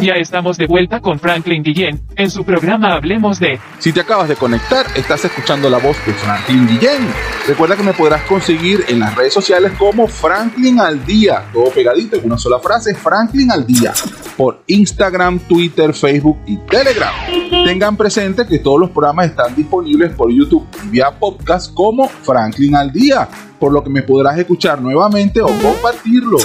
Ya estamos de vuelta con Franklin Guillén en su programa Hablemos de. Si te acabas de conectar, estás escuchando la voz de Franklin Guillén. Recuerda que me podrás conseguir en las redes sociales como Franklin al día, todo pegadito en una sola frase, Franklin al día, por Instagram, Twitter, Facebook y Telegram. Tengan presente que todos los programas están disponibles por YouTube y vía podcast como Franklin al día por lo que me podrás escuchar nuevamente o compartirlo.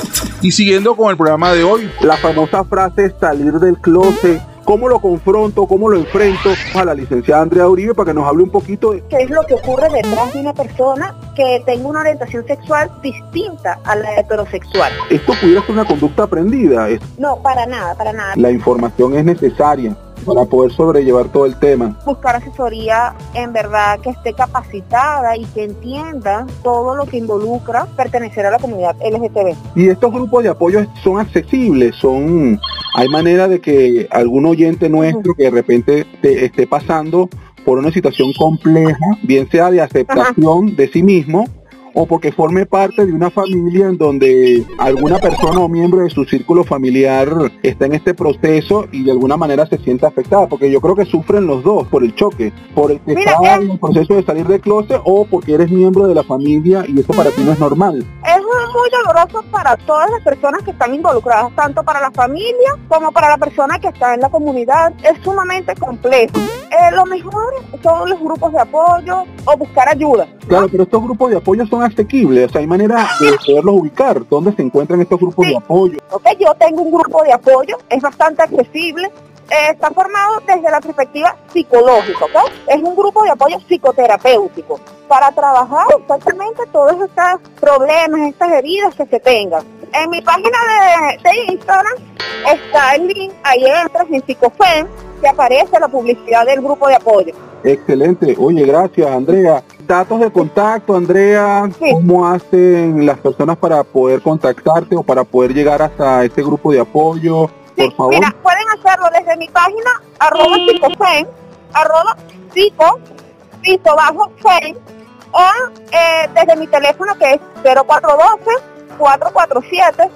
Y siguiendo con el programa de hoy, la famosa frase salir del closet. ¿Cómo lo confronto? ¿Cómo lo enfrento? A la licenciada Andrea Uribe para que nos hable un poquito de qué es lo que ocurre detrás de una persona que tenga una orientación sexual distinta a la heterosexual. ¿Esto pudiera ser una conducta aprendida? No, para nada, para nada. La información es necesaria para poder sobrellevar todo el tema. Buscar asesoría en verdad que esté capacitada y que entienda todo lo que involucra pertenecer a la comunidad LGTB. Y estos grupos de apoyo son accesibles, son hay manera de que algún oyente nuestro que de repente te esté pasando por una situación compleja, bien sea de aceptación de sí mismo o porque forme parte de una familia en donde alguna persona o miembro de su círculo familiar está en este proceso y de alguna manera se siente afectada, porque yo creo que sufren los dos por el choque, por el que está en el proceso de salir del closet o porque eres miembro de la familia y eso para ti no es normal. Muy doloroso para todas las personas que están involucradas, tanto para la familia como para la persona que está en la comunidad. Es sumamente complejo. Eh, lo mejor son los grupos de apoyo o buscar ayuda. Claro, pero estos grupos de apoyo son asequibles, o sea, hay manera de poderlos ubicar. ¿Dónde se encuentran estos grupos de apoyo? Ok, yo tengo un grupo de apoyo, es bastante accesible. Eh, está formado desde la perspectiva psicológica, ¿ok? Es un grupo de apoyo psicoterapéutico para trabajar exactamente todos estos problemas, estas heridas que se tengan. En mi página de, Instagram está el link, ahí entras en Psicofen, que aparece la publicidad del grupo de apoyo. Excelente. Oye, gracias, Andrea. Datos de contacto, Andrea. ¿Cómo hacen las personas para poder contactarte o para poder llegar hasta este grupo de apoyo? Por favor. Mira, pueden hacerlo desde mi página, arroba psicofen, arroba psico, piso bajo fen, o eh, desde mi teléfono que es 0412 447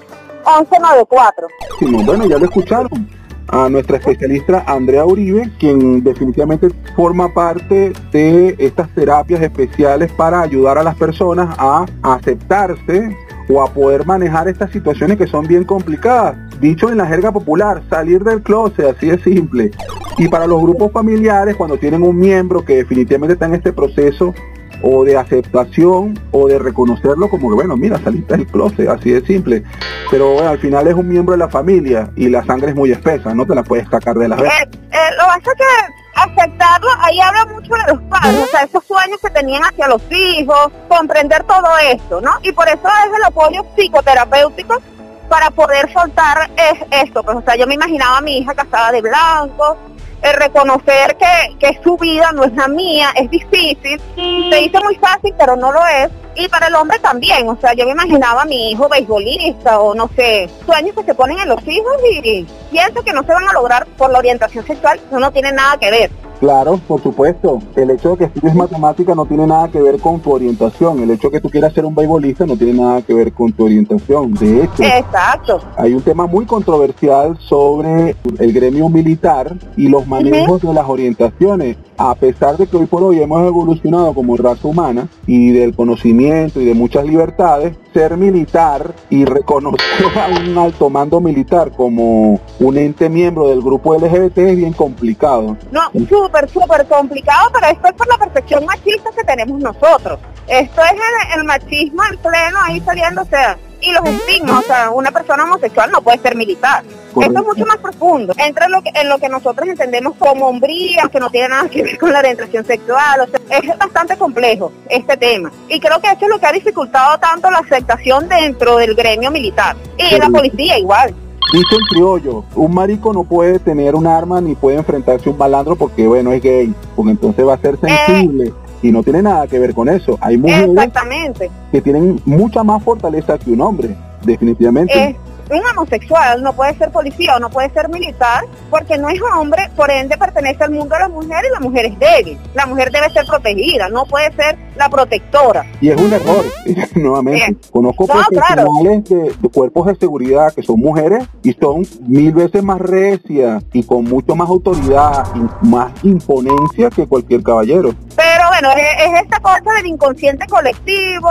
1194. Sí, bueno, ya lo escucharon a nuestra especialista Andrea Uribe, quien definitivamente forma parte de estas terapias especiales para ayudar a las personas a aceptarse o a poder manejar estas situaciones que son bien complicadas. Dicho en la jerga popular, salir del closet, así de simple. Y para los grupos familiares, cuando tienen un miembro que definitivamente está en este proceso, o de aceptación o de reconocerlo como que, bueno, mira, saliste del closet, así de simple. Pero bueno, al final es un miembro de la familia y la sangre es muy espesa, no te la puedes sacar de la vez. Eh, eh, lo vas a que aceptarlo, ahí habla mucho de los padres, o sea, esos sueños que tenían hacia los hijos, comprender todo esto, ¿no? Y por eso es el apoyo psicoterapéutico para poder soltar es esto, pues o sea, yo me imaginaba a mi hija casada de blanco, el reconocer que, que su vida no es la mía, es difícil, se dice muy fácil, pero no lo es, y para el hombre también, o sea, yo me imaginaba a mi hijo beisbolista o no sé, sueños que se ponen en los hijos y pienso que no se van a lograr por la orientación sexual, eso no tiene nada que ver. Claro, por supuesto. El hecho de que estudies matemática no tiene nada que ver con tu orientación. El hecho de que tú quieras ser un beisbolista no tiene nada que ver con tu orientación. De hecho, Exacto. hay un tema muy controversial sobre el gremio militar y los manejos de las orientaciones. A pesar de que hoy por hoy hemos evolucionado como raza humana y del conocimiento y de muchas libertades, ser militar y reconocer a un alto mando militar como un ente miembro del grupo LGBT es bien complicado. No, súper, súper complicado, pero esto es por la perfección machista que tenemos nosotros. Esto es el, machismo en pleno ahí saliendo, o sea, y los estigmas, o sea, una persona homosexual no puede ser militar. Esto es mucho más profundo. Entra en lo, que, en lo que nosotros entendemos como hombría, que no tiene nada que ver con la orientación sexual. O sea, es bastante complejo este tema. Y creo que esto es lo que ha dificultado tanto la aceptación dentro del gremio militar. Y la policía igual. Dice el criollo, un marico no puede tener un arma ni puede enfrentarse a un malandro porque, bueno, es gay, porque entonces va a ser sensible. y no tiene nada que ver con eso. Hay mujeres Exactamente. que tienen mucha más fortaleza que un hombre, definitivamente. Un homosexual no puede ser policía o no puede ser militar porque no es hombre, por ende pertenece al mundo de la mujer y la mujer es débil. La mujer debe ser protegida, no puede ser la protectora. Y es un error, nuevamente. Conozco profesionales de, cuerpos de seguridad que son mujeres y son mil veces más recias y con mucho más autoridad y más imponencia que cualquier caballero. Pero bueno, es, esta cosa del inconsciente colectivo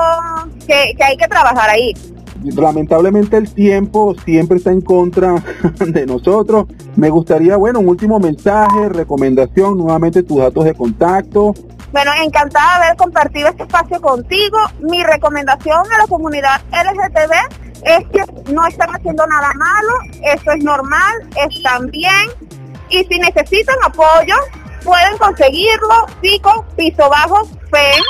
que, que hay que trabajar ahí lamentablemente el tiempo siempre está en contra de nosotros. Me gustaría, bueno, un último mensaje, recomendación, nuevamente tus datos de contacto. Bueno, encantada de haber compartido este espacio contigo. Mi recomendación a la comunidad LGTB es que no están haciendo nada malo, eso es normal, están bien. Y si necesitan apoyo, pueden conseguirlo, Pico, Piso Bajo, FEN.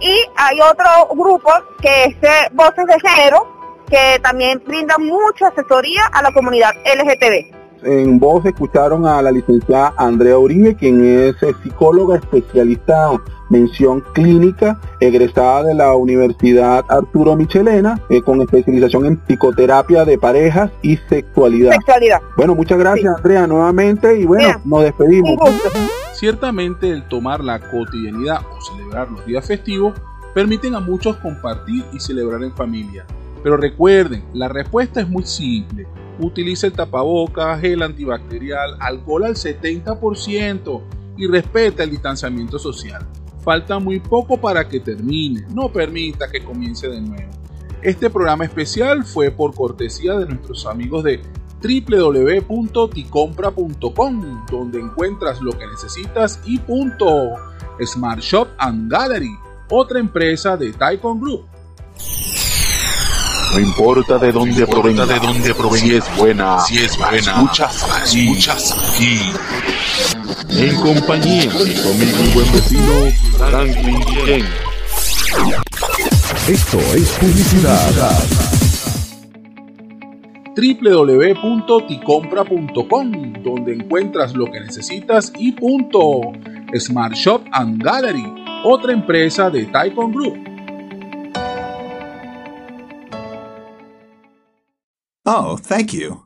Y hay otro grupo que es Voces de Género, que también brinda mucha asesoría a la comunidad LGTB. En voz escucharon a la licenciada Andrea Uribe, quien es eh, psicóloga especialista mención clínica, egresada de la Universidad Arturo Michelena, eh, con especialización en psicoterapia de parejas y sexualidad. Sexualidad. Bueno, muchas gracias Andrea nuevamente y bueno, nos despedimos. Ciertamente el tomar la cotidianidad o celebrar los días festivos permiten a muchos compartir y celebrar en familia pero recuerden, la respuesta es muy simple. Utilice el tapabocas, gel antibacterial, alcohol al 70% y respeta el distanciamiento social. Falta muy poco para que termine, no permita que comience de nuevo. Este programa especial fue por cortesía de nuestros amigos de www.ticompra.com, donde encuentras lo que necesitas y punto. Smart Shop and Gallery, otra empresa de Taikon Group. No importa de dónde provenga, de dónde provenga, si es buena, si es buena, escuchas, escuchas aquí. En compañía de conmigo un buen vecino, Franklin Ken. Esto es publicidad www.ticompra.com, donde encuentras lo que necesitas y punto. Smart Shop and Gallery, otra empresa de Taikon Group. Oh, thank you.